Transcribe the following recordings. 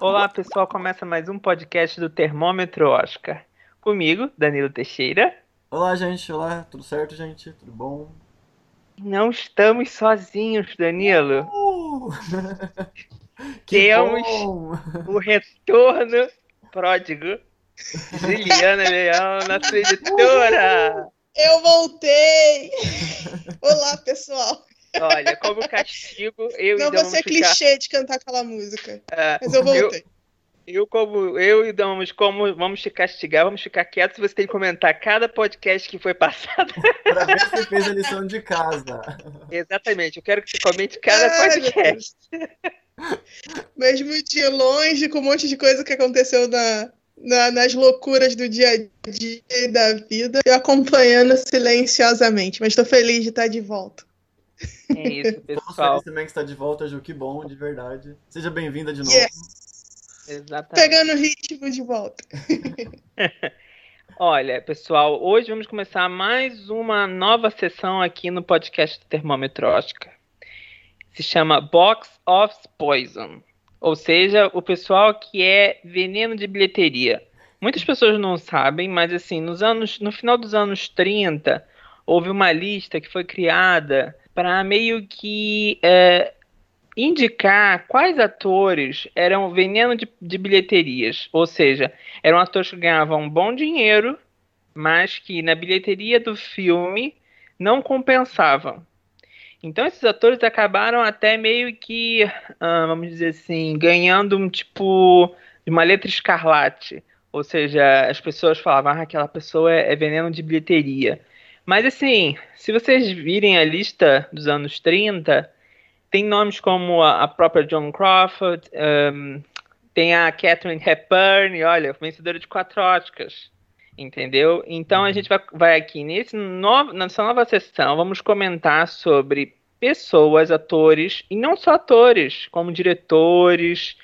Olá, pessoal. Começa mais um podcast do Termômetro Oscar. Comigo, Danilo Teixeira. Olá, gente. Olá, tudo certo, gente? Tudo bom? Não estamos sozinhos, Danilo. Uh! Temos bom! o retorno pródigo de Juliana Leão, nossa editora. Eu voltei! Olá, pessoal. Olha, como castigo, eu Não e ser vamos ficar... clichê de cantar aquela música, Ah, mas eu voltei. Eu, como eu e Dão, vamos como vamos te castigar, vamos ficar quietos. Você tem que comentar cada podcast que foi passado. Pra ver se você fez a lição de casa. Exatamente. Eu quero que você comente cada meu podcast. Mesmo de longe, com um monte de coisa que aconteceu na, na- nas loucuras do dia a dia e da vida, eu acompanhando silenciosamente, mas tô feliz de estar de volta. É isso, pessoal. felizes também que está de volta, Ju. Que bom, de verdade. Seja bem-vinda de novo. Yes. Exatamente. Pegando o ritmo de volta. Olha, pessoal, hoje vamos começar mais uma nova sessão aqui no podcast do Termômetro Oscar. Se chama Box of Poison, ou seja, o pessoal que é veneno de bilheteria. Muitas pessoas não sabem, mas assim, nos anos, no final dos anos 30, houve uma lista que foi criada para meio que é, indicar quais atores eram veneno de, de bilheterias, ou seja, eram atores que ganhavam bom dinheiro, mas que na bilheteria do filme não compensavam. Então esses atores acabaram até meio que, ah, vamos dizer assim, ganhando um tipo de uma letra escarlate. Ou seja, as pessoas falavam, ah, aquela pessoa é, é veneno de bilheteria. Mas assim, se vocês virem a lista dos anos 30, tem nomes como a, a própria Joan Crawford, um, tem a Catherine Hepburn, olha, vencedora de quatro Oscars, entendeu? Então a gente vai, vai aqui nesse novo, nessa nova sessão, vamos comentar sobre pessoas, atores, e não só atores, como diretores,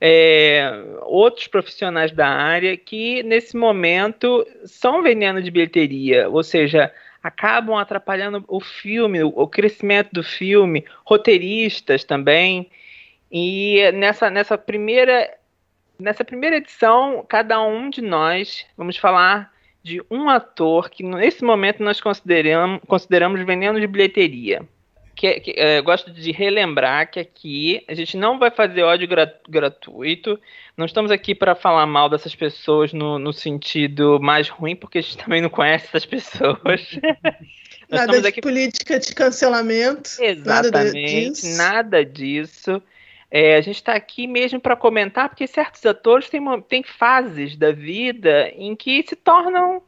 é, outros profissionais da área que nesse momento são veneno de bilheteria, ou seja, acabam atrapalhando o filme, o, crescimento do filme, roteiristas também. E nessa, nessa primeira nessa primeira edição, cada um de nós vamos falar de um ator que nesse momento nós consideramos, consideramos veneno de bilheteria. Que, que, é, gosto de relembrar que aqui a gente não vai fazer ódio gra gratuito. Não estamos aqui para falar mal dessas pessoas no, no, sentido mais ruim, porque a gente também não conhece essas pessoas. nada de aqui... política de cancelamento. Exatamente, nada disso. Nada disso. É, a gente está aqui mesmo para comentar, porque certos atores têm, têm fases da vida em que se tornam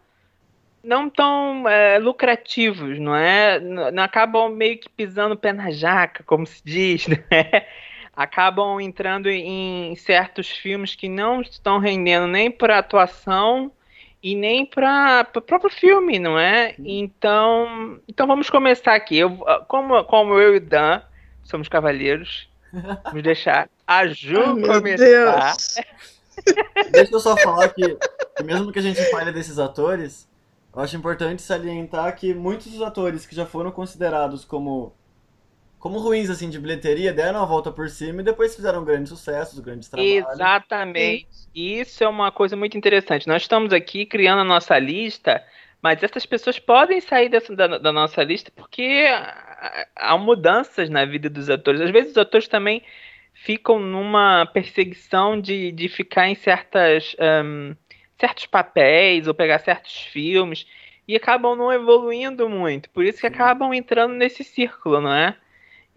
não tão é, lucrativos, não é? Não, acabam meio que pisando o pé na jaca, como se diz, né? Acabam entrando em certos filmes que não estão rendendo nem para atuação e nem para o próprio filme, não é? Então, então vamos começar aqui. Eu, como, como eu e o Dan somos cavalheiros, vamos deixar a Ju Ai, começar. Deus. Deixa eu só falar que, que mesmo que a gente fale desses atores, eu acho importante salientar que muitos dos atores que já foram considerados como como ruins assim de bilheteria deram a volta por cima e depois fizeram grandes sucessos, grandes trabalhos. Exatamente. Isso é uma coisa muito interessante. Nós estamos aqui criando a nossa lista, mas essas pessoas podem sair dessa, da, da nossa lista porque há mudanças na vida dos atores. Às vezes os atores também ficam numa perseguição de, de ficar em certas um, certos papéis ou pegar certos filmes e acabam não evoluindo muito. Por isso que acabam entrando nesse círculo, não é?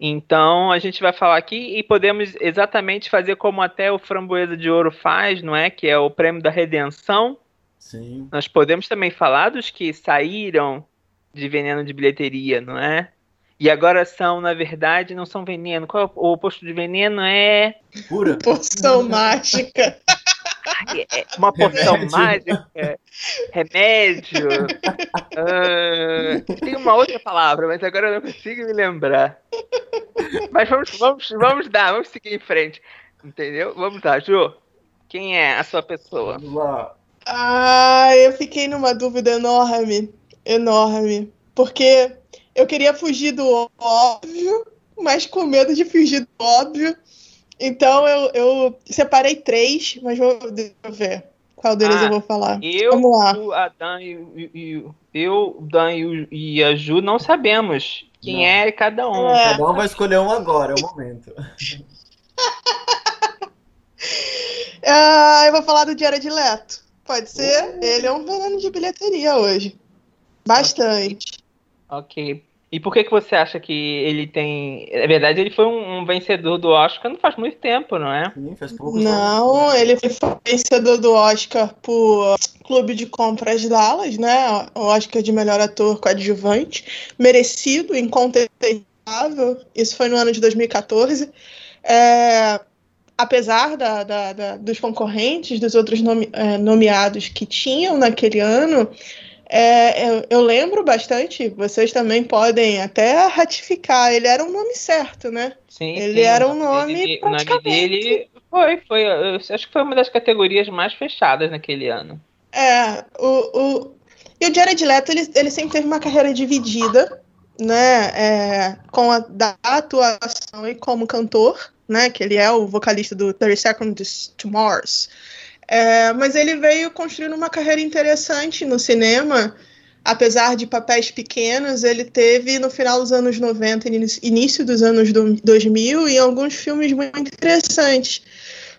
Então a gente vai falar aqui e podemos exatamente fazer como até o Framboesa de Ouro faz, não é? Que é o prêmio da redenção. Sim. Nós podemos também falar dos que saíram de veneno de bilheteria, não é? E agora são, na verdade, não são veneno. Qual é o oposto de veneno? É. Pura. Poção mágica. É uma remédio. mágica, remédio. Uh, tem uma outra palavra, mas agora eu não consigo me lembrar. Mas vamos, vamos, vamos dar, vamos seguir em frente. Entendeu? Vamos lá, Ju. Quem é a sua pessoa? Vamos lá. Ah, eu fiquei numa dúvida enorme. Enorme. Porque eu queria fugir do óbvio, mas com medo de fugir do óbvio, Então eu, eu separei três, mas vou ver qual deles Ah, eu vou falar. Eu, Vamos lá. o Adam e, o- e, e eu, Dan e, e a Ju não sabemos quem Não. é cada um. É. Cada um vai escolher um agora, é o momento. Ah, eu vou falar do Jared Leto. Pode ser? Ele é um veneno de bilheteria hoje. Bastante. Ok. E por que, que você acha que ele tem. Na verdade, ele foi um, um vencedor do Oscar não faz muito tempo, não é? Sim, faz poucos anos. Não, ele foi vencedor do Oscar por Clube de Compras Dallas, né? O Oscar de melhor ator coadjuvante. Merecido, incontestável. Isso foi no ano de 2014. É, apesar da- da- da- dos concorrentes, dos outros nome- é, nomeados que tinham naquele ano, é, eu, eu lembro bastante, vocês também podem até ratificar, ele era um nome certo, né? Sim, Ele sim. era um O nome dele- O nome praticamente- dele foi, foi. acho que foi uma das categorias mais fechadas naquele ano. É, o, o, e o Jared Leto, ele, ele sempre teve uma carreira dividida, né, é, com a da atuação e como cantor, né, que ele é o vocalista do 30 Seconds to Mars. É, mas ele veio construindo uma carreira interessante no cinema, apesar de papéis pequenos, ele teve no final dos anos 90 e início- dos anos do- 2000 em alguns filmes muito interessantes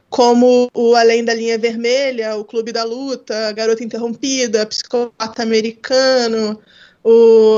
como o Além da Linha Vermelha, o Clube da Luta, Garota Interrompida, Psicopata Americano, o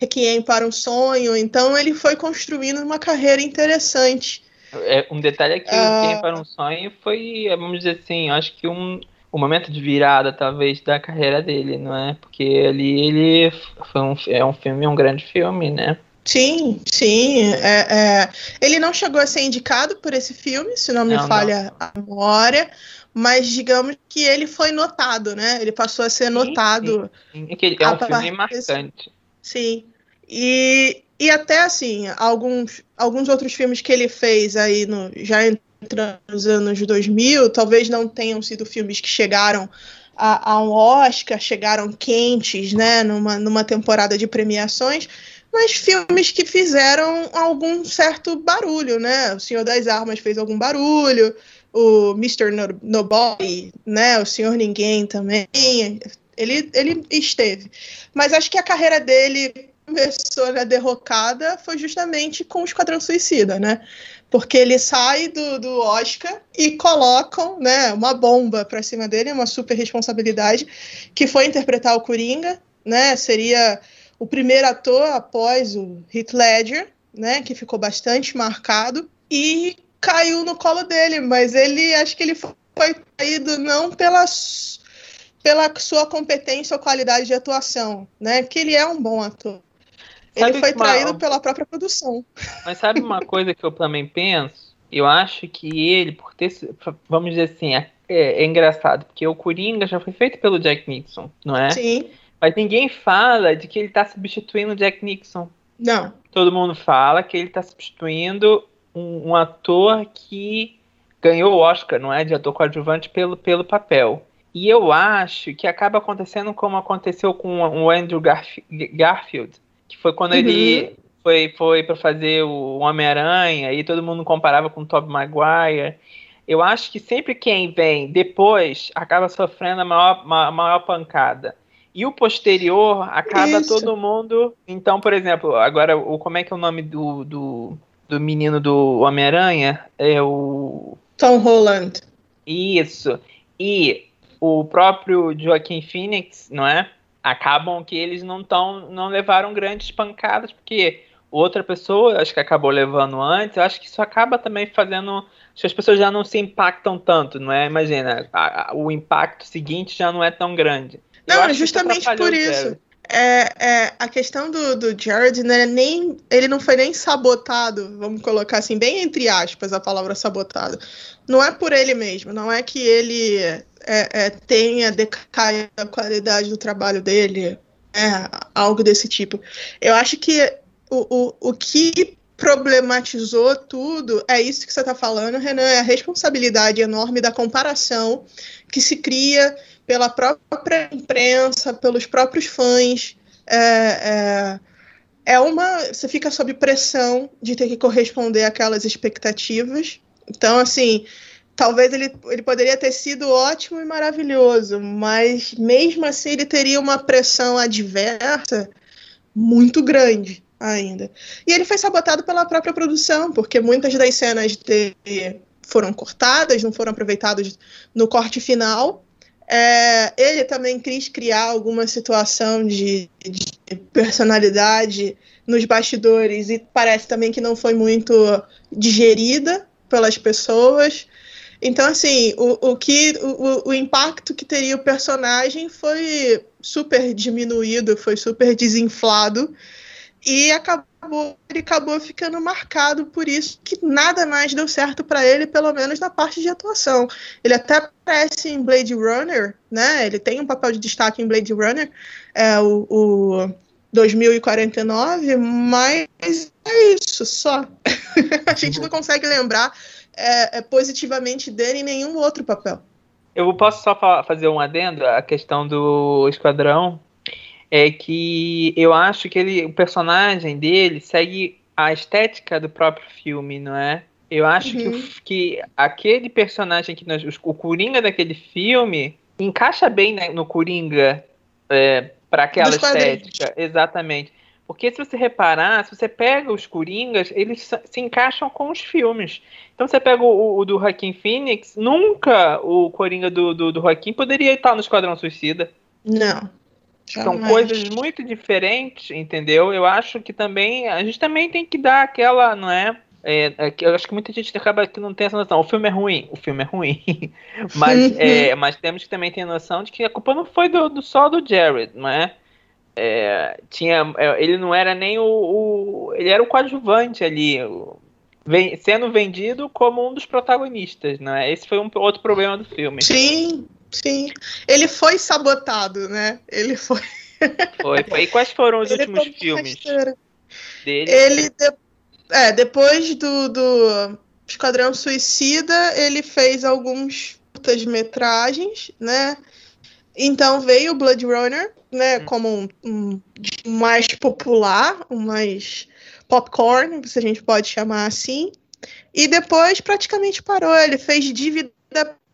Requiem para um Sonho. Então ele foi construindo uma carreira interessante. É, um detalhe é que Ah. o Quem para um Sonho foi, vamos dizer assim, acho que um, o momento de virada, talvez, da carreira dele, não é? Porque ali ele foi um, é um filme, um grande filme, né? Sim, sim. é- é. Ele não chegou a ser indicado por esse filme, se não me Não, não. falha a memória, mas digamos que ele foi notado, né? Ele passou a ser Sim, notado. É, que ele- é um filme partir desse- marcante. Sim. E, e até assim, alguns, alguns outros filmes que ele fez aí no, já entrando nos anos 2000, talvez não tenham sido filmes que chegaram a, a um Oscar, chegaram quentes, né, numa, numa temporada de premiações, mas filmes que fizeram algum certo barulho, né? O Senhor das Armas fez algum barulho, o Mr. No- Nobody, né? O Senhor Ninguém também. Ele, ele esteve. Mas acho que a carreira dele começou na derrocada foi justamente com o Esquadrão Suicida, né? Porque ele sai do, do Oscar e colocam né, uma bomba para cima dele, uma super responsabilidade, que foi interpretar o Coringa, né? Seria o primeiro ator após o Heath Ledger, né? Que ficou bastante marcado e caiu no colo dele, mas ele acho que ele foi caído não pelas pela sua competência ou qualidade de atuação, né? Que ele é um bom ator. Sabe ele foi uma- traído pela própria produção. Mas sabe uma coisa que eu também penso? Eu acho que ele, por ter, vamos dizer assim, é, é engraçado, porque o Coringa já foi feito pelo Jack Nixon, não é? Sim. Mas ninguém fala de que ele tá substituindo o Jack Nixon. Não. Todo mundo fala que ele tá substituindo um, um ator que ganhou o Oscar, não é? De ator coadjuvante pelo, pelo papel. E eu acho que acaba acontecendo como aconteceu com o Andrew Garf- Garfield, que foi quando Uhum. ele foi, foi para fazer o Homem-Aranha e todo mundo comparava com o Tobey Maguire. Eu acho que sempre quem vem depois acaba sofrendo a maior, ma- maior pancada. E o posterior acaba Isso. todo mundo. Então, por exemplo, agora o como é que é o nome do, do, do menino do Homem-Aranha? É o. Tom Holland. Isso. E o próprio Joaquim Phoenix, não é? Acabam que eles não tão, não levaram grandes pancadas, porque outra pessoa, acho que acabou levando antes, eu acho que isso acaba também fazendo. Acho que as pessoas já não se impactam tanto, não é? Imagina, a- a- o impacto seguinte já não é tão grande. Eu Não, isso justamente por isso. É, é, a questão do, do Jared, né, nem, ele não foi nem sabotado, vamos colocar assim, bem entre aspas a palavra sabotado. Não é por ele mesmo, não é que ele é, é, tenha decaído a qualidade do trabalho dele, é, algo desse tipo. Eu acho que o, o, o que problematizou tudo é isso que você está falando, Renan, é a responsabilidade enorme da comparação que se cria pela própria imprensa, pelos próprios fãs. É, é, é uma. Você fica sob pressão de ter que corresponder àquelas expectativas. Então, assim, talvez ele, ele poderia ter sido ótimo e maravilhoso, mas mesmo assim ele teria uma pressão adversa muito grande ainda. E ele foi sabotado pela própria produção, porque muitas das cenas dele foram cortadas, não foram aproveitadas no corte final. É, ele também quis criar alguma situação de, de, personalidade nos bastidores e parece também que não foi muito digerida pelas pessoas. Então, assim, o, o que o, o impacto que teria o personagem foi super diminuído, foi super desinflado e acabou, ele acabou ficando marcado por isso que nada mais deu certo para ele, pelo menos na parte de atuação. Ele até aparece em Blade Runner, né? Ele tem um papel de destaque em Blade Runner, é o, o 2049, mas é isso só. a gente não consegue lembrar é, é, positivamente dele em nenhum outro papel. Eu posso só fazer um adendo à questão do Esquadrão, é que eu acho que ele, o personagem dele segue a estética do próprio filme, não é? Eu acho uhum. que, que aquele personagem que nós, o Coringa daquele filme encaixa bem né, no Coringa é, para aquela estética, exatamente. Porque se você reparar, se você pega os Coringas, eles se encaixam com os filmes. Então você pega o, o do Joaquim Phoenix, nunca o Coringa do, do, do Joaquim poderia estar no Esquadrão Suicida. Não. São coisas muito diferentes, entendeu? Eu acho que também a gente também tem que dar aquela, não é? É, é, eu acho que muita gente acaba que não tem essa noção. O filme é ruim, o filme é ruim. mas, é, mas temos que também ter noção de que a culpa não foi do, do só do Jared, não é? É tinha, é, ele não era nem o, o, Ele era o coadjuvante ali, sendo vendido como um dos protagonistas, não é? Esse foi um outro problema do filme. Sim, Sim. Ele foi sabotado, né? Ele foi. Foi, foi. E quais foram os ele últimos filmes dele? Ele. De... É, depois do, do Esquadrão Suicida, ele fez alguns curtas-metragens, né? Então veio o Blood Runner, né? Hum. Como um, um, mais popular, um mais popcorn, se a gente pode chamar assim. E depois praticamente parou. Ele fez Dívida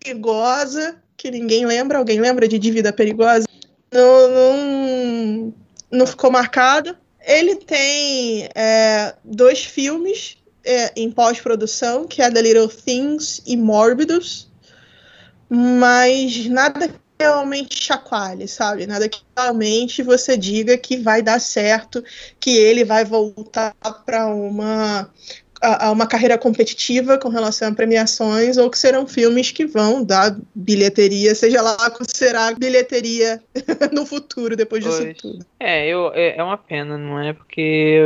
Perigosa, que ninguém lembra. Alguém lembra de Dívida Perigosa? Não, não, não ficou marcado. Ele tem é, dois filmes é, em pós-produção, que é The Little Things e Morbidus, mas nada realmente chacoalhe, sabe? Nada que realmente você diga que vai dar certo, que ele vai voltar para uma a, uma carreira competitiva com relação a premiações ou que serão filmes que vão dar bilheteria, seja lá qual será bilheteria no futuro depois disso pois. tudo. É, eu, é, é uma pena, não é? Porque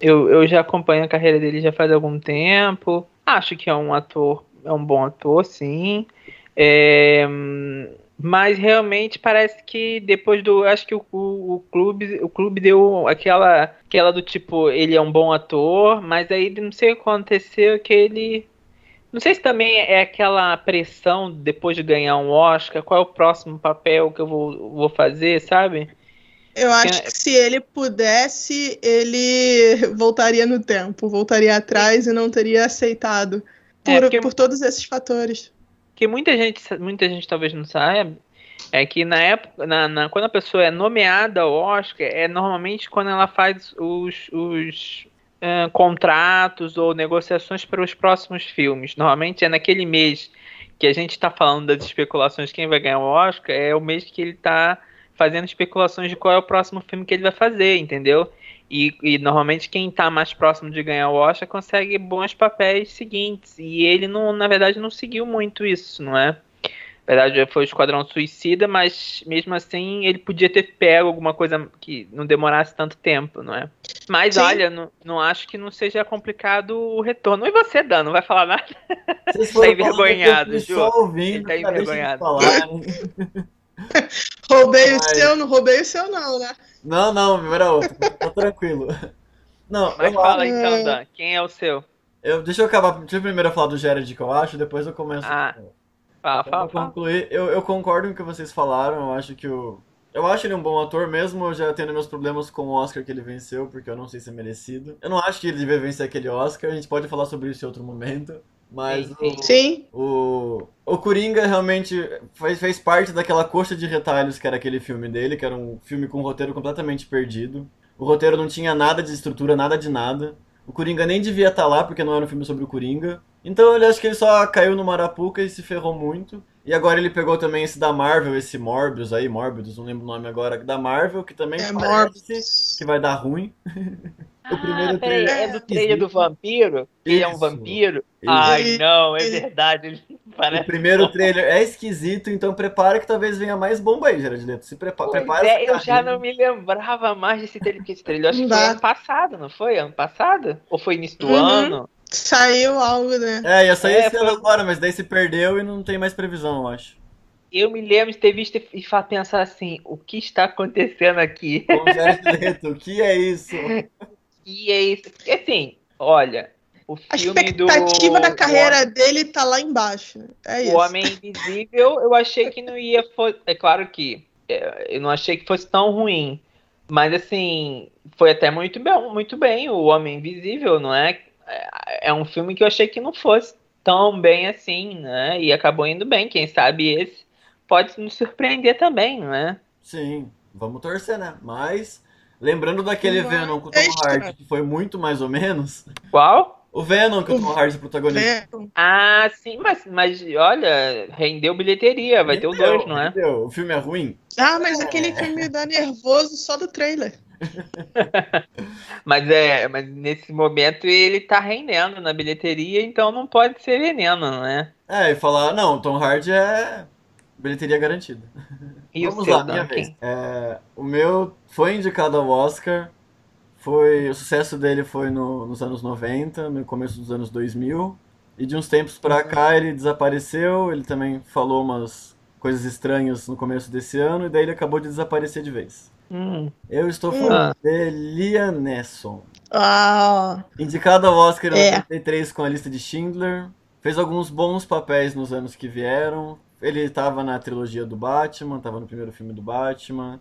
eu, eu já acompanho a carreira dele já faz algum tempo. Acho que é um ator, é um bom ator, sim. É, mas realmente parece que depois do. Acho que o, o, o, clube, o clube deu aquela, aquela do tipo, ele é um bom ator, mas aí não sei o que aconteceu, que ele. Não sei se também é aquela pressão depois de ganhar um Oscar, qual é o próximo papel que eu vou, vou fazer, sabe? Eu acho que se ele pudesse, ele voltaria no tempo, voltaria atrás e não teria aceitado. É, por, é porque... por todos esses fatores que muita gente, muita gente talvez não saiba, é que na época, na, na, quando a pessoa é nomeada ao Oscar, é normalmente quando ela faz os, os uh, contratos ou negociações para os próximos filmes. Normalmente é naquele mês que a gente está falando das especulações quem vai ganhar o Oscar, é o mês que ele está fazendo especulações de qual é o próximo filme que ele vai fazer, entendeu? E, e, normalmente quem está mais próximo de ganhar o Oscar consegue bons papéis seguintes. E ele, não, na verdade, não seguiu muito isso, não é? Na verdade, foi o Esquadrão Suicida, mas mesmo assim ele podia ter pego alguma coisa que não demorasse tanto tempo, não é? Mas Sim. olha, não, não acho que não seja complicado o retorno. E você, Dan, não vai falar nada? tá envergonhado, Ju. Ouvindo, tá envergonhado. roubei Mas... o seu, não roubei o seu, não, né? Não, não, meu era outro. Tá tranquilo. Não, Mas fala então, Dan, quem é o seu? Eu, deixa eu acabar. Deixa eu primeiro falar do Jared que eu acho, depois eu começo. Ah. Fala, fala, fala. concluir, eu, eu concordo com o que vocês falaram. Eu acho que o. Eu acho ele um bom ator, mesmo eu já tendo meus problemas com o Oscar que ele venceu, porque eu não sei se é merecido. Eu não acho que ele devia vencer aquele Oscar, a gente pode falar sobre isso em outro momento. Mas Sim, o, Sim. o, o Coringa realmente fez, fez parte daquela coxa de retalhos que era aquele filme dele, que era um filme com um roteiro completamente perdido. O roteiro não tinha nada de estrutura, nada de nada. O Coringa nem devia estar lá, porque não era um filme sobre o Coringa. Então ele acho que ele só caiu no Marapuca e se ferrou muito. E agora ele pegou também esse da Marvel, esse Morbius aí, Morbius, não lembro o nome agora, da Marvel, que também É parece Morbius. que vai dar ruim. O primeiro ah, peraí, trailer é do trailer do vampiro? Ele é um vampiro? Isso. Ai, não, é verdade. Ele O parece. primeiro trailer é esquisito, então prepara que talvez venha mais bomba aí, Gerard Leto. Se prepa Pois prepara é, eu já não me lembrava mais desse trailer, porque esse trailer eu acho que foi dá. ano passado, não foi? Ano passado? Ou foi início do Uhum. ano? Saiu algo, né? É, ia sair É, esse ano foi- agora, mas daí se perdeu e não tem mais previsão, eu acho. Eu me lembro de ter visto e fa- pensar assim, o que está acontecendo aqui? Com o Jared Leto, o que é isso? E é isso. Porque, assim, olha, o A filme do. expectativa da carreira dele tá lá embaixo. É O isso. Homem Invisível, eu achei que não ia. fo- É claro que é, eu não achei que fosse tão ruim. Mas assim, foi até muito bem, muito bem o Homem Invisível, não é? É é um filme que eu achei que não fosse tão bem assim, né? E acabou indo bem. Quem sabe esse pode nos surpreender também, não é? Sim, vamos torcer, né? Mas, lembrando daquele Mas Venom com o é Tom Hardy, que foi muito mais ou menos. Qual? O Venom que o Tom Hardy protagonista. Venom. Ah, sim, mas, mas olha, rendeu bilheteria, vai ter o Entendeu? 2, não é? Entendeu? O filme é ruim? Ah, mas aquele filme dá nervoso só do trailer. Mas é, mas nesse momento ele tá rendendo na bilheteria, então não pode ser veneno, não é? É, e falar, não, Tom Hardy é bilheteria garantida. E Vamos o seu, lá, minha Duncan? vez. É, o meu foi indicado ao Oscar. Foi, o sucesso dele foi no- nos anos 90, no começo dos anos 2000. E de uns tempos pra cá ele desapareceu. Ele também falou umas coisas estranhas no começo desse ano. E daí ele acabou de desaparecer de vez. Hum, Eu estou Hum. falando de Liam Neeson. Ah, Indicado ao Oscar em É. 83 com a lista de Schindler. Fez alguns bons papéis nos anos que vieram. Ele estava na trilogia do Batman, estava no primeiro filme do Batman.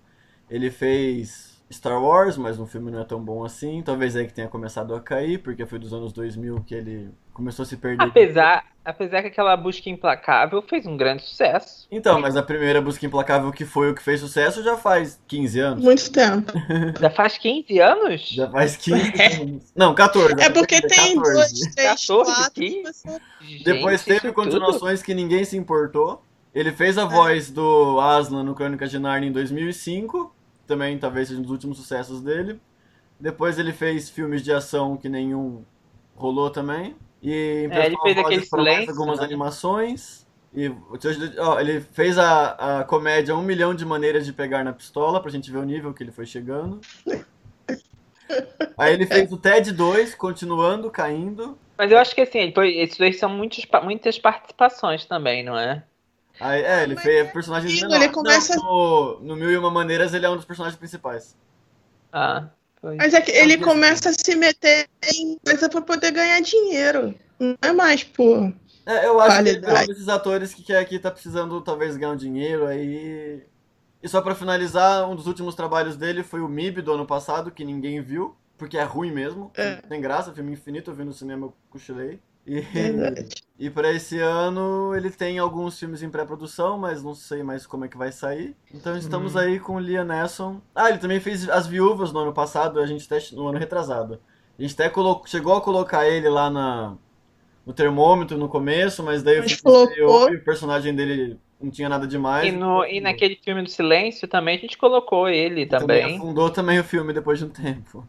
Ele fez Star Wars, mas o filme não é tão bom assim. Talvez aí que tenha começado a cair, porque foi dos anos 2000 que ele começou a se perder. apesar, apesar que aquela busca implacável fez um grande sucesso. Então, mas a primeira Busca Implacável que foi o que fez sucesso já faz 15 anos. muito tempo. Já faz 15 anos? Já faz 15 anos. Não, 14. É porque tem 14. dois, três, 14, quatro. que- você- Depois Gente, teve continuações que ninguém se importou. Ele fez a voz do Aslan no Crônicas de Narnia em 2005. Também talvez seja um dos últimos sucessos dele. Depois ele fez filmes de ação que nenhum rolou também. E É, ele fez aquele silêncio, algumas né? animações. E ó, ele fez a, a comédia Um Milhão de Maneiras de Pegar na Pistola, pra gente ver o nível que ele foi chegando. Aí ele fez o TED 2, continuando, caindo. Mas eu acho que assim, esses dois são muitos, muitas participações também, não é? Aí, é, ele Mas fez personagens aquilo, menores. ele começa- Não, no, no Mil e Uma Maneiras ele é um dos personagens principais. Ah, foi. Mas é que ele Não, começa a se meter em coisa pra poder ganhar dinheiro. Não é mais por. É, eu acho que ele é um desses atores que quer aqui tá precisando talvez ganhar um dinheiro aí. E só pra finalizar, um dos últimos trabalhos dele foi o MIB do ano passado, que ninguém viu, porque é ruim mesmo. É. Não tem graça, filme infinito, eu vi no cinema, eu cochilei. E, Verdade. e pra esse ano ele tem alguns filmes em pré-produção, mas não sei mais como é que vai sair. Então estamos Uhum. aí com o Liam Neeson. Ah, ele também fez As Viúvas no ano passado, a gente até, no ano retrasado. A gente até colocou, chegou a colocar ele lá na, no termômetro no começo, mas daí o Mas filme colocou. estreou e o personagem dele não tinha nada demais. E, no, e naquele filme do Silêncio também a gente colocou ele também também. afundou também o filme depois de um tempo.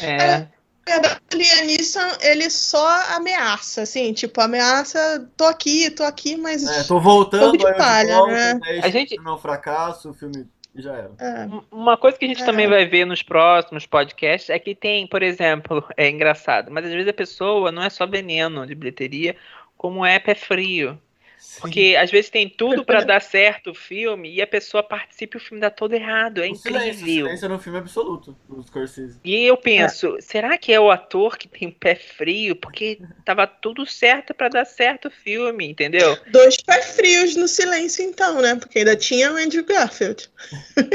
É. Na verdade, o Neeson, ele só ameaça, assim, tipo, ameaça, tô aqui, tô aqui, mas. É, tô voltando, de palha, volto, né? daí A gente- o filme é um fracasso, o filme já era. É. Uma coisa que a gente É. também vai ver nos próximos podcasts é que tem, por exemplo, é engraçado, mas às vezes a pessoa não é só veneno de bilheteria, como é pé frio. Porque às vezes tem tudo pra dar certo o filme e a pessoa participa e o filme dá todo errado. É O silêncio, o incrível. silêncio era um filme absoluto do Scorsese. E eu penso, será que é o ator que tem pé frio? Porque tava tudo certo pra dar certo o filme, entendeu? Dois pés frios no silêncio, então, né? Porque ainda tinha o Andrew Garfield.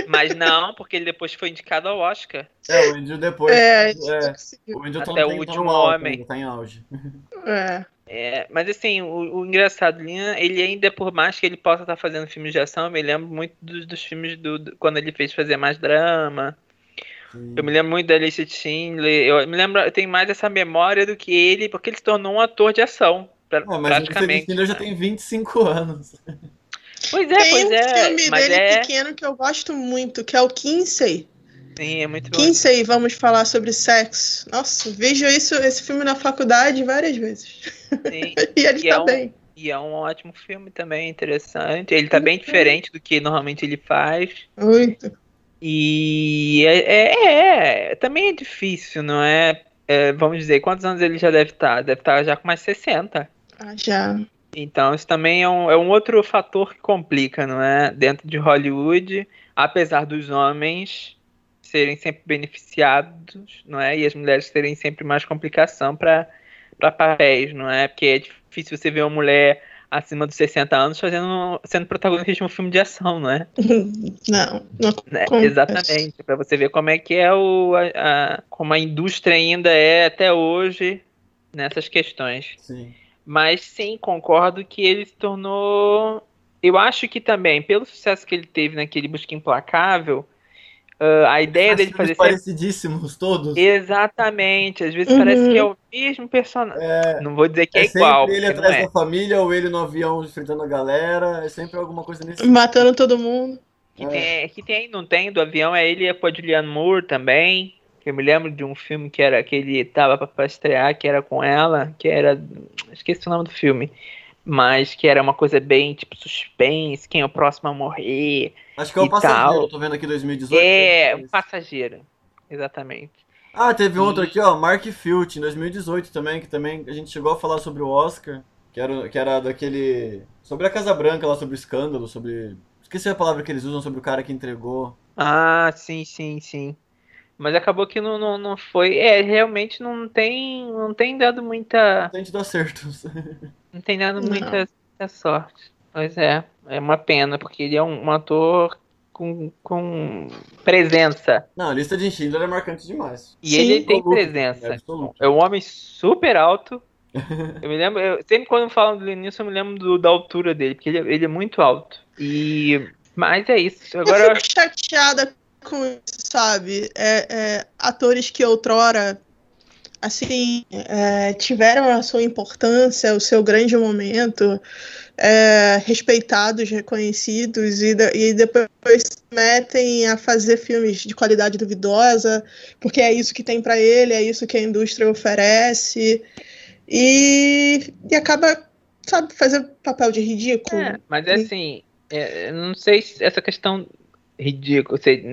Mas não, porque ele depois foi indicado ao Oscar. É, o Andrew depois. É, é, o Andrew tá, Até o tá no último homem. ainda, Tá em auge. é. É, mas assim, o, o engraçado, ele ainda, por mais que ele possa estar fazendo filmes de ação, eu me lembro muito dos, dos filmes do, do, quando ele fez fazer mais drama. Sim. Eu me lembro muito da Alice Schindler. Eu me lembro, eu tenho mais essa memória do que ele, porque ele se tornou um ator de ação. Pra, é, mas praticamente. Alice já tem 25 anos. Pois é, tem pois um é. filme dele é... pequeno que eu gosto muito, que é o Kinsey. Sim, é muito bom. Kinsey, vamos falar sobre sexo. Nossa, vejo isso, esse filme na faculdade várias vezes. Sim. e ele e tá é um, bem. E é um ótimo filme também, interessante. Ele tá bem diferente do que normalmente ele faz. Muito. E é, é, é também é difícil, não é? é? Vamos dizer, quantos anos ele já deve estar? Deve estar já com mais 60. Ah, já. Então, isso também é um, é um outro fator que complica, não é? Dentro de Hollywood, apesar dos homens serem sempre beneficiados, não é? E as mulheres terem sempre mais complicação para papéis, não é? Porque é difícil você ver uma mulher acima dos 60 anos fazendo sendo protagonista de um filme de ação, não é? Não, não né? Exatamente, para você ver como é que é o a, a, como a indústria ainda é até hoje nessas questões. Sim. Mas sim, concordo que ele se tornou eu acho que também, pelo sucesso que ele teve naquele Busca Implacável, Uh, a ideia dele fazer parecidíssimos sempre... todos. Exatamente, às vezes uhum. parece que é o mesmo personagem. É, não vou dizer que é, é igual. Ele atrás é. da família ou ele no avião enfrentando a galera, é sempre alguma coisa nesse. Matando todo mundo. Que, é. tem, que tem, não tem do avião é ele e a Julianne Moore também. Eu me lembro de um filme que era que ele tava para estrear, que era com ela, que era esqueci o nome do filme mas que era uma coisa bem tipo suspense, quem é o próximo a morrer. Acho que é o passageiro, tal. tô vendo aqui 2018. É, o passageiro, exatamente. Ah, teve e... outro aqui, ó, Mark Filch, em 2018 também, que também a gente chegou a falar sobre o Oscar, que era, que era daquele. Sobre a Casa Branca lá, sobre o escândalo, sobre. Esqueci a palavra que eles usam sobre o cara que entregou. Ah, sim, sim, sim. Mas acabou que não, não, não foi. É, realmente não tem, não tem dado muita. Tem te dar certos. Não tem dado muita, muita, sorte. Pois é, é uma pena, porque ele é um, um ator com, com presença. Não, a lista de Schindler é marcante demais. E Sim, ele tem presença. É, é um homem super alto. eu me lembro, eu, sempre quando falam do Lenilson, eu me lembro do, da altura dele, porque ele, é, ele é muito alto. E. Mas é isso. Agora... Eu fico chateada com isso, sabe? É, é, atores que outrora assim, é, tiveram a sua importância, o seu grande momento, é, respeitados, reconhecidos, e, e depois metem a fazer filmes de qualidade duvidosa, porque é isso que tem para ele, é isso que a indústria oferece, e, e acaba, sabe, fazendo papel de ridículo. É, mas é assim, é, não sei se essa questão ridículo, sei,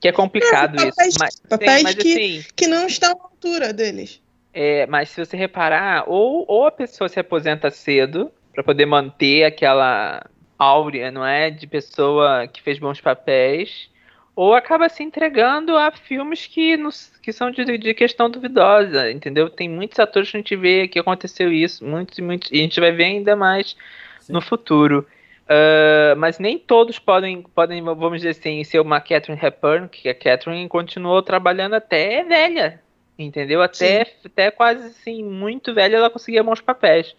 que é complicado é, papéis, isso. Mas, papéis mas, que, assim, que não estão à altura deles. É, mas se você reparar, ou, ou a pessoa se aposenta cedo para poder manter aquela áurea, não é, de pessoa que fez bons papéis, ou acaba se entregando a filmes que, nos, que são de, de, questão duvidosa, entendeu? Tem muitos atores que a gente vê que aconteceu isso, muitos e muitos, e a gente vai ver ainda mais Sim. no futuro. Uh, mas nem todos podem, podem, vamos dizer assim, ser uma Catherine Hepburn, que a Catherine continuou trabalhando até velha, entendeu? Até, até quase assim, muito velha ela conseguia bons papéis.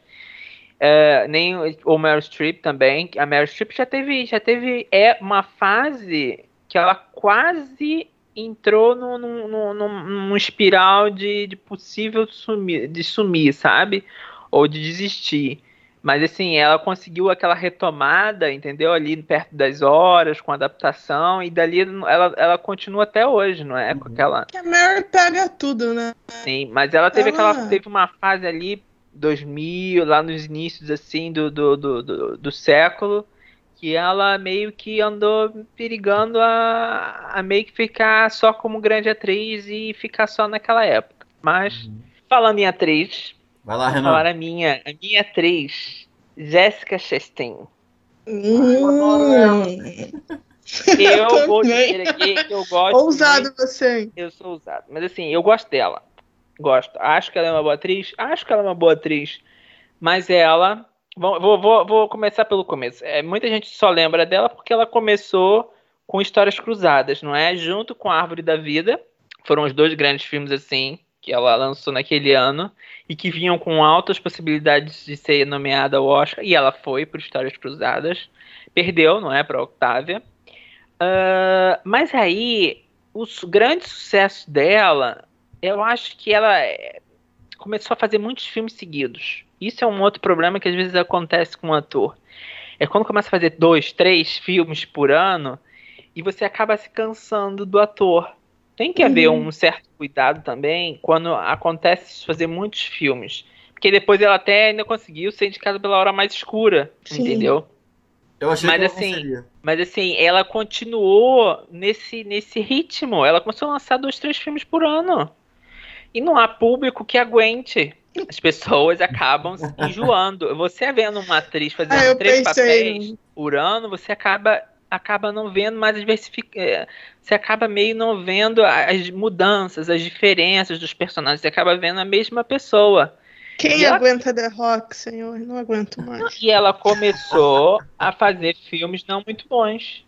Uh, nem o Meryl Streep também. A Meryl Streep já teve, já teve é uma fase que ela quase entrou num, num, num, num espiral de, de possível sumir, de sumir, sabe? Ou de desistir. Mas assim, ela conseguiu aquela retomada, entendeu? Ali perto das horas, com adaptação, e dali ela, ela continua até hoje, não é? Com uhum. aquela. Que a Mary pega tudo, né? Sim, mas ela teve ela... aquela. Teve uma fase ali, 2000, lá nos inícios assim do, do, do, do, do século, que ela meio que andou perigando a, a meio que ficar só como grande atriz e ficar só naquela época. Mas, uhum. falando em atriz, Vai lá, Renan. Falar a minha, a minha atriz, Jéssica Chastain. Hum. Eu vou dizer aqui que eu gosto. Ousado muito. você. Eu sou ousado. Mas assim, eu gosto dela. Gosto. Acho que ela é uma boa atriz. Acho que ela é uma boa atriz. Mas ela. Vou, vou, vou começar pelo começo. É, muita gente só lembra dela porque ela começou com Histórias Cruzadas, não é? Junto com a Árvore da Vida. Foram os dois grandes filmes assim que ela lançou naquele ano e que vinham com altas possibilidades de ser nomeada ao Oscar, e ela foi por Histórias Cruzadas. Perdeu, não é, para Octávia. Uh, mas aí, o grande sucesso dela, eu acho que ela é, começou a fazer muitos filmes seguidos. Isso é um outro problema que às vezes acontece com um ator. É quando começa a fazer dois, três filmes por ano e você acaba se cansando do ator. Tem que uhum. haver um certo cuidado também quando acontece fazer muitos filmes. Porque depois ela até ainda conseguiu ser indicada pela hora mais escura, Sim. entendeu? Eu achei mas, que assim, mas assim, ela continuou nesse, nesse ritmo. Ela começou a lançar dois, três filmes por ano. E não há público que aguente. As pessoas acabam enjoando. Você vendo uma atriz fazendo ah, três pensei. papéis por ano, você acaba acaba não vendo mais diversific... É, você acaba meio não vendo as mudanças, as diferenças dos personagens. Você acaba vendo a mesma pessoa. Quem ela... aguenta The Rock, senhor? Não aguento mais. E ela começou a fazer filmes não muito bons.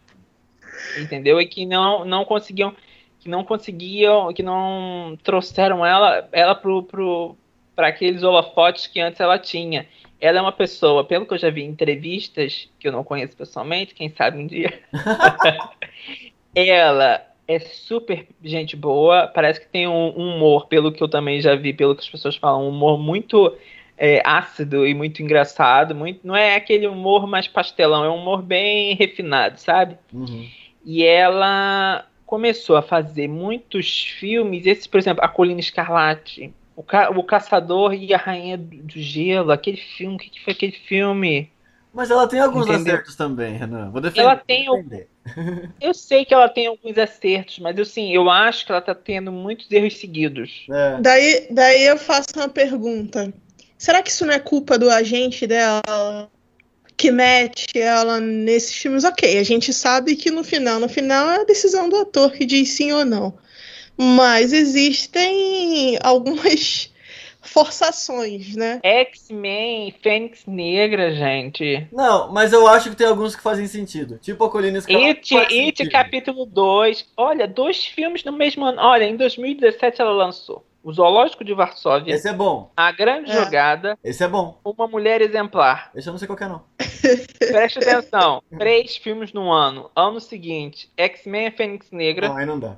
Entendeu? E que não, não conseguiam. Que não conseguiam. Que não trouxeram ela, ela pro, pro, para aqueles holofotes que antes ela tinha. Ela é uma pessoa, pelo que eu já vi em entrevistas, que eu não conheço pessoalmente, quem sabe um dia. ela é super gente boa, parece que tem um humor, pelo que eu também já vi, pelo que as pessoas falam, um humor muito é, ácido e muito engraçado. Muito, não é aquele humor mais pastelão, é um humor bem refinado, sabe? Uhum. E ela começou a fazer muitos filmes, esse, por exemplo, A Colina Escarlate, o, Ca o Caçador e a Rainha do Gelo, aquele filme, o que, que foi aquele filme? Mas ela tem alguns Entendeu? acertos também, Renan. Vou defender. Ela tem. Eu sei que ela tem alguns acertos, mas eu sim, eu acho que ela tá tendo muitos erros seguidos. É. Daí, daí eu faço uma pergunta. Será que isso não é culpa do agente dela que mete ela nesses filmes? Ok, a gente sabe que no final, no final é a decisão do ator que diz sim ou não. Mas existem algumas forçações, né? X-Men, Fênix Negra, gente. Não, mas eu acho que tem alguns que fazem sentido. Tipo a Colina Escarlate. It, It capítulo 2. Olha, dois filmes no mesmo ano. Olha, em 2017 ela lançou. O Zoológico de Varsóvia. Esse é bom. A Grande é. Jogada. Esse é bom. Uma Mulher Exemplar. Esse eu não sei qual é, não. Preste atenção. Três filmes no ano. Ano seguinte, X-Men e Fênix Negra. Não, aí não dá.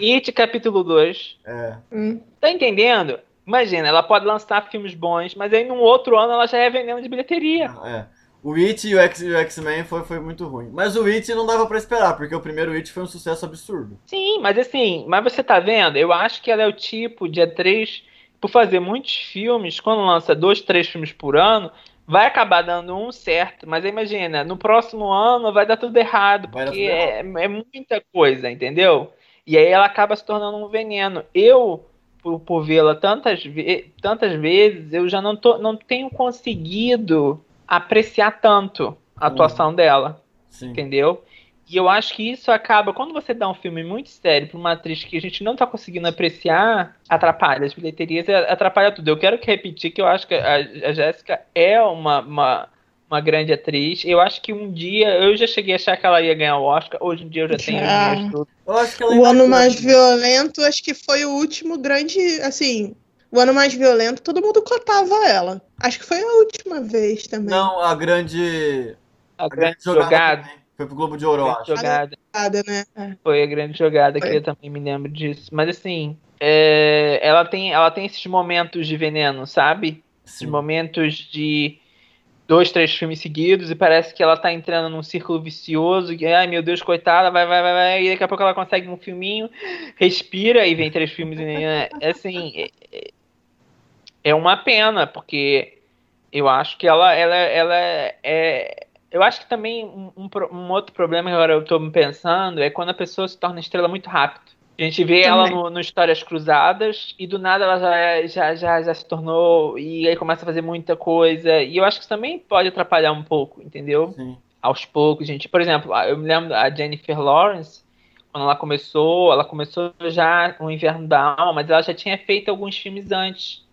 It, capítulo 2. É. Hum. Tá entendendo? Imagina, ela pode lançar filmes bons, mas aí num outro ano ela já é veneno de bilheteria. É. O It e o X-Men foi, foi muito ruim. Mas o It não dava para esperar, porque o primeiro It foi um sucesso absurdo. Sim, mas assim, mas você tá vendo? Eu acho que ela é o tipo de atriz, por fazer muitos filmes, quando lança dois, três filmes por ano, vai acabar dando um certo. Mas imagina, no próximo ano vai dar tudo errado, porque tudo errado. É, é muita coisa, entendeu? E aí ela acaba se tornando um veneno. Eu por, por vê-la tantas, ve tantas vezes, eu já não, tô, não tenho conseguido apreciar tanto a atuação uhum. dela. Sim. Entendeu? E eu acho que isso acaba, quando você dá um filme muito sério para uma atriz que a gente não está conseguindo apreciar, atrapalha as bilheterias, atrapalha tudo. Eu quero que repetir que eu acho que a, a Jéssica é uma, uma, uma grande atriz. Eu acho que um dia eu já cheguei a achar que ela ia ganhar o Oscar. Hoje em dia eu já tenho ah, O ano mais violento, acho que foi o último grande, assim, o ano mais violento, todo mundo cotava ela. Acho que foi a última vez também. Não, a grande a, a grande, grande jogada. jogada. Foi pro Globo de Ouro, acho. Jogada. jogada né? É. Foi a grande jogada foi. que eu também me lembro disso. Mas assim, é, ela, tem, ela tem esses momentos de veneno, sabe? Esses Sim. momentos de dois, três filmes seguidos e parece que ela tá entrando num círculo vicioso. E, ai meu Deus, coitada, vai, vai, vai, vai. E daqui a pouco ela consegue um filminho, respira e vem três filmes. Né? Assim, é, é uma pena, porque eu acho que ela, ela, ela é. Eu acho que também um, um, um outro problema que agora eu tô pensando é quando a pessoa se torna estrela muito rápido. A gente vê Também. ela no, no, Histórias Cruzadas e do nada ela já, já, já, já se tornou e aí começa a fazer muita coisa. E eu acho que isso também pode atrapalhar um pouco, entendeu? Sim. Aos poucos, gente. Por exemplo, eu me lembro da Jennifer Lawrence, quando ela começou, ela começou já no Inverno da Alma, mas ela já tinha feito alguns filmes antes.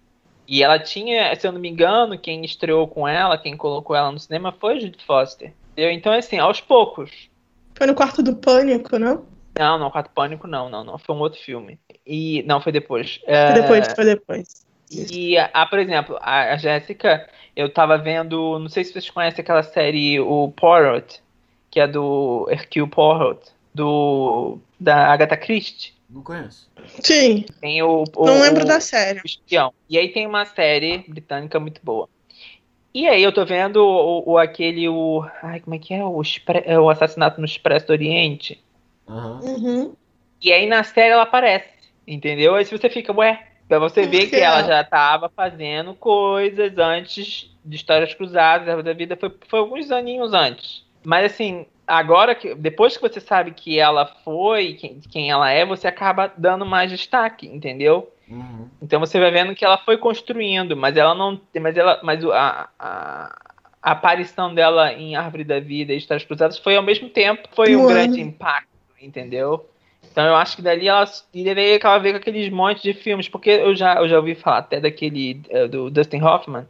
E ela tinha, se eu não me engano, quem estreou com ela, quem colocou ela no cinema foi a Judy Foster. Entendeu? Então, assim, aos poucos. Foi no quarto do pânico, não? Não, não, Quarto Pânico não, não, não. Foi um outro filme. E. Não, foi depois. Foi é... depois, foi depois. E, a, por exemplo, a, a Jéssica, eu tava vendo. Não sei se vocês conhecem aquela série, o Poirot, que é do Hercule Poirot, do. da Agatha Christie. Não conheço. Sim. Tem o, o Não lembro da série. O espião. E aí tem uma série britânica muito boa. E aí eu tô vendo o, o aquele o ai como é que é o, é o assassinato no Expresso do Oriente. Uhum. uhum. E aí na série ela aparece, entendeu? Aí se você fica, ué, pra você ver que ela já tava fazendo coisas antes de Histórias Cruzadas, da vida foi, foi alguns aninhos antes. Mas assim, agora que depois que você sabe que ela foi, quem, quem ela é, você acaba dando mais destaque, entendeu? Uhum. Então você vai vendo que ela foi construindo, mas ela não, mas ela, mas a, a, a aparição dela em Árvore da Vida e Histórias Cruzadas foi ao mesmo tempo, foi um grande impacto, entendeu? Então eu acho que dali ela e daí ela veio com aqueles montes de filmes, porque eu já, eu já ouvi falar até daquele uh, do Dustin Hoffman,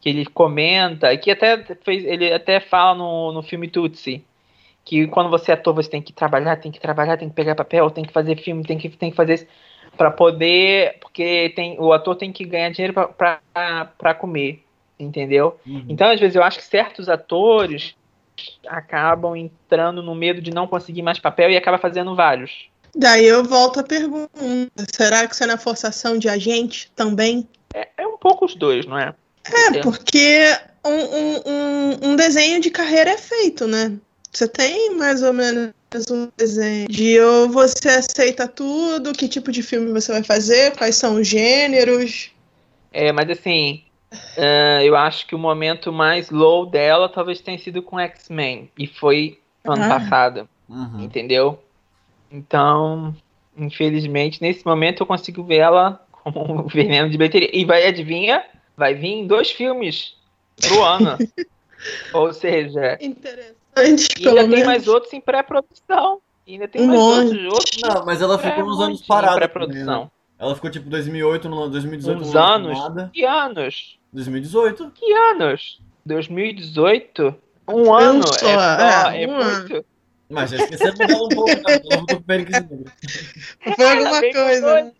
que ele comenta, que até fez, ele até fala no, no filme Tutsi, que quando você é ator você tem que trabalhar, tem que trabalhar, tem que pegar papel, tem que fazer filme, tem que, tem que fazer para poder, porque tem o ator tem que ganhar dinheiro para comer, entendeu? Uhum. Então às vezes eu acho que certos atores acabam entrando no medo de não conseguir mais papel e acaba fazendo vários. Daí eu volto à pergunta: será que isso é na forçação de agente também? É, é um pouco os dois, não é? É, porque um, um, um, um desenho de carreira é feito, né? Você tem mais ou menos um desenho de ou você aceita tudo, que tipo de filme você vai fazer, quais são os gêneros. É, mas assim, uh, eu acho que o momento mais low dela talvez tenha sido com X-Men. E foi ano ah. passado. Uhum. Entendeu? Então, infelizmente, nesse momento eu consigo ver ela como um veneno de bilheteria. E vai, adivinha? Vai vir dois filmes pro ano. Ou seja. Interessante. E ainda tem mais outros em pré-produção. Ainda tem mais outros, outros. Não, mas ela ficou uns anos parada. pré-produção. Né? Ela ficou tipo 2008, no 2018. Uns anos? Nada. Que anos? 2018. Que anos? 2018? Um ano. Só, é, só, é, é um muito. Ano. Mas já esquecemos dela um pouco? Ela voltou pro Fênix Foi alguma coisa. Né?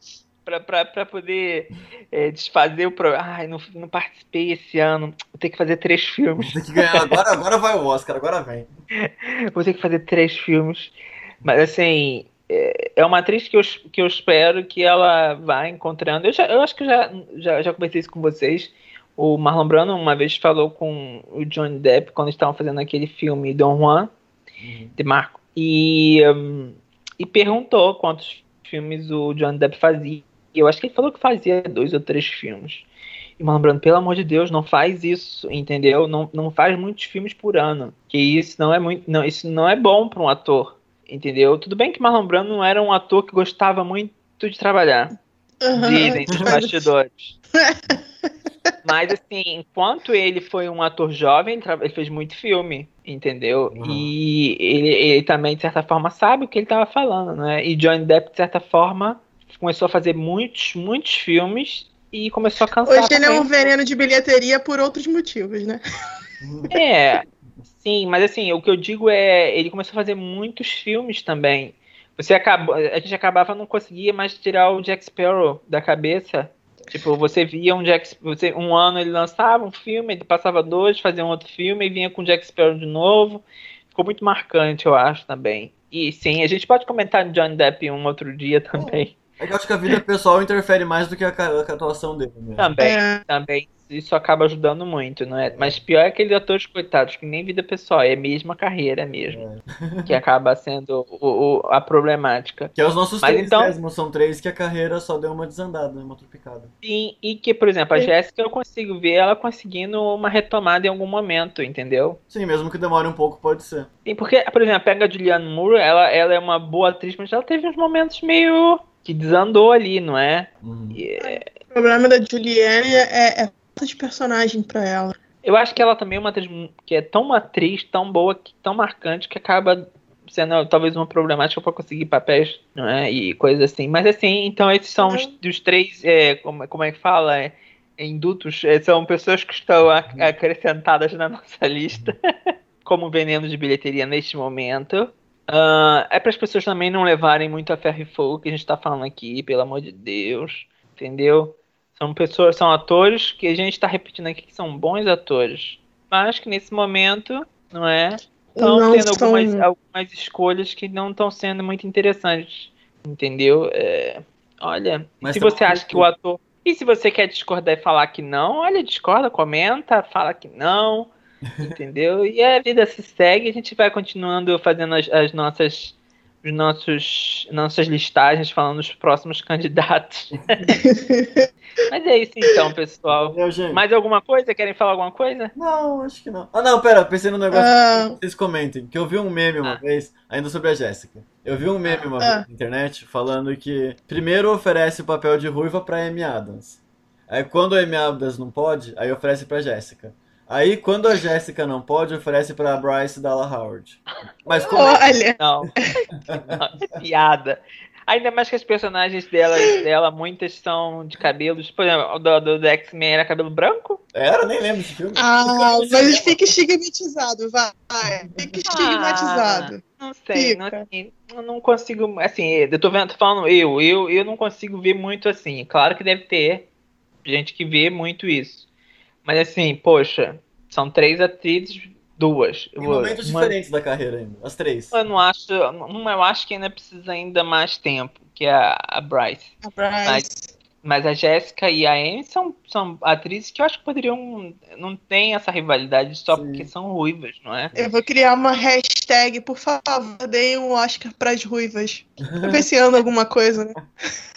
para poder é, desfazer o programa. Ai, não, não participei esse ano. Vou ter que fazer três filmes. Vou ter que ganhar. Agora, agora vai o Oscar, agora vem. Vou ter que fazer três filmes. Mas assim, é, é uma atriz que eu, que eu espero que ela vá encontrando. Eu, já, eu acho que já, já, já conversei isso com vocês. O Marlon Brando uma vez falou com o Johnny Depp quando estavam fazendo aquele filme Don Juan, uhum. de Marco. E, um, e perguntou quantos filmes o Johnny Depp fazia eu acho que ele falou que fazia dois ou três filmes. E lembrando, pelo amor de Deus, não faz isso, entendeu? Não, não faz muitos filmes por ano. Que isso não é muito. Não, isso não é bom para um ator. Entendeu? Tudo bem que Marlon Brando não era um ator que gostava muito de trabalhar. Uhum. Dizem dos bastidores. Mas assim, enquanto ele foi um ator jovem, ele fez muito filme, entendeu? Uhum. E ele, ele, também, de certa forma, sabe o que ele estava falando, né? E Johnny Depp, de certa forma, começou a fazer muitos, muitos filmes e começou a cansar. Hoje ele é um veneno de bilheteria por outros motivos, né? É, sim, mas assim, o que eu digo é, ele começou a fazer muitos filmes também. Você acabou, a gente acabava não conseguia mais tirar o Jack Sparrow da cabeça. Tipo, você via um Jack, você, um ano ele lançava um filme, ele passava dois, fazia um outro filme e vinha com o Jack Sparrow de novo. Ficou muito marcante, eu acho, também. E sim, a gente pode comentar de Johnny Depp um outro dia também. É que eu acho que a vida pessoal interfere mais do que a, a atuação dele. Mesmo. Também, é. também. Isso acaba ajudando muito, não é? Mas pior é aqueles atores coitados que nem vida pessoal, é a mesma carreira mesmo. É. Que acaba sendo o, o, a problemática. Que é os nossos Mas três então, mesmo, são três que a carreira só deu uma desandada, uma tropicada. Sim, e que, por exemplo, a Jéssica eu consigo ver ela conseguindo uma retomada em algum momento, entendeu? Sim, mesmo que demore um pouco, pode ser. Sim, porque, por exemplo, pega a Julianne Moore, ela, ela é uma boa atriz, mas ela teve uns momentos meio que desandou ali, não é? Uhum. É... O problema da Julianne é, é de personagem para ela. Eu acho que ela também é uma atriz que é tão uma atriz, tão boa, tão marcante, que acaba sendo talvez uma problemática para conseguir papéis, não é? E coisas assim. Mas assim, então esses são os uhum. dos três, é, como, como é que fala? É, indutos, é, são pessoas que estão acrescentadas na nossa lista como veneno de bilheteria neste momento. Uh, é para as pessoas também não levarem muito a ferro e fogo que a gente está falando aqui, pelo amor de Deus. Entendeu? São pessoas, são atores que a gente está repetindo aqui que são bons atores. Mas que nesse momento, não é? Estão tendo são... algumas, algumas escolhas que não estão sendo muito interessantes. Entendeu? É, olha, Mas se você acha que o ator. E se você quer discordar e falar que não, olha, discorda, comenta, fala que não. Entendeu? E a vida se segue, a gente vai continuando fazendo as, as nossas os nossos nossas listagens falando dos próximos candidatos. Mas é isso então, pessoal. Meu, Mais alguma coisa? Querem falar alguma coisa? Não, acho que não. Ah, não, pera, pensei no negócio ah. que vocês comentem. Que eu vi um meme uma ah. vez, ainda sobre a Jéssica. Eu vi um meme uma ah. vez na internet falando que primeiro oferece o papel de ruiva pra Amy Adams. Aí quando a Amy Adams não pode, aí oferece pra Jéssica. Aí, quando a Jéssica não pode, oferece pra Bryce Dalla Howard. Mas como... Olha! Não. não. piada. Ainda mais que as personagens dela, dela, muitas são de cabelos. Por exemplo, o do, do, do X-Men era cabelo branco? Era, nem lembro desse filme. Ah, mas fica estigmatizado, vai. Fica ah, estigmatizado. Ah, não sei, não, assim, eu não consigo. Assim, eu tô vendo, tô falando eu, eu, eu não consigo ver muito assim. Claro que deve ter gente que vê muito isso. Mas assim, poxa, são três atrizes, duas. Em momentos uma... diferentes da carreira ainda, as três. Eu não acho. Uma eu acho que ainda precisa ainda mais tempo, que é a, a Bryce. A Bryce. Mas, mas a Jéssica e a Amy são, são atrizes que eu acho que poderiam. Não tem essa rivalidade só Sim. porque são ruivas, não é? Eu vou criar uma hashtag, por favor, deem um Oscar pras ruivas. Tô pensando alguma coisa, né?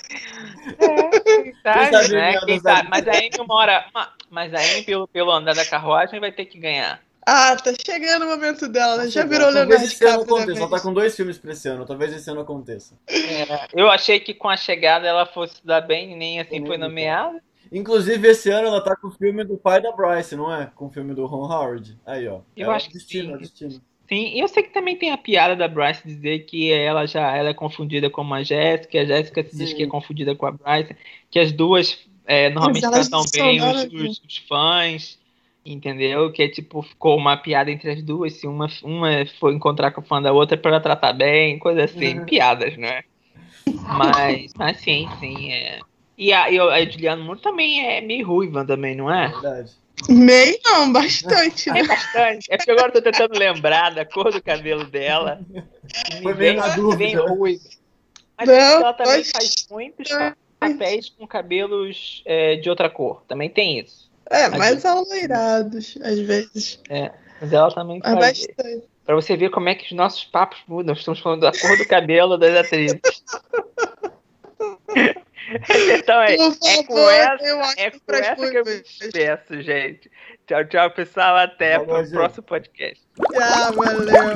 É, sabe, né? Quem sabe? Mas a Amy uma hora. Mas a Amy, pelo, pelo andar da carruagem, vai ter que ganhar. Ah, tá chegando o momento dela, né? Já virou Leonardo Talvez esse ano aconteça, ela tá com dois filmes pra esse ano, talvez esse ano aconteça. É, eu achei que com a chegada ela fosse dar bem, nem assim foi nomeada. Inclusive, esse ano ela tá com o filme do pai da Bryce, não é? Com o filme do Ron Howard. Aí, ó. Eu é acho destino, que sim. Destino. Sim, e eu sei que também tem a piada da Bryce dizer que ela já ela é confundida com a Jéssica, a Jéssica se diz que é confundida com a Bryce, que as duas é, normalmente tratam bem os, os, os, fãs, entendeu? Que é tipo, ficou uma piada entre as duas, se uma, uma foi encontrar com o fã da outra para tratar bem, coisa assim, uhum. piadas, né? Mas, mas sim, sim, é. E a, e a Juliana Moore também é meio ruiva também, não é? Verdade. Meio não, bastante. É bastante. É porque agora eu tô tentando lembrar da cor do cabelo dela. Foi bem na dúvida. Bem ruim. Mas não, ela também faz muitos papéis com cabelos é, de outra cor. Também tem isso. É, mais aloirados, às vezes. É, mas ela também faz. Bastante. Pra você ver como é que os nossos papos mudam. Estamos falando da cor do cabelo das atrizes. então é, é com essa, é com essa que eu me despeço, gente. Tchau, tchau, pessoal. Até o próximo podcast. Tchau, valeu.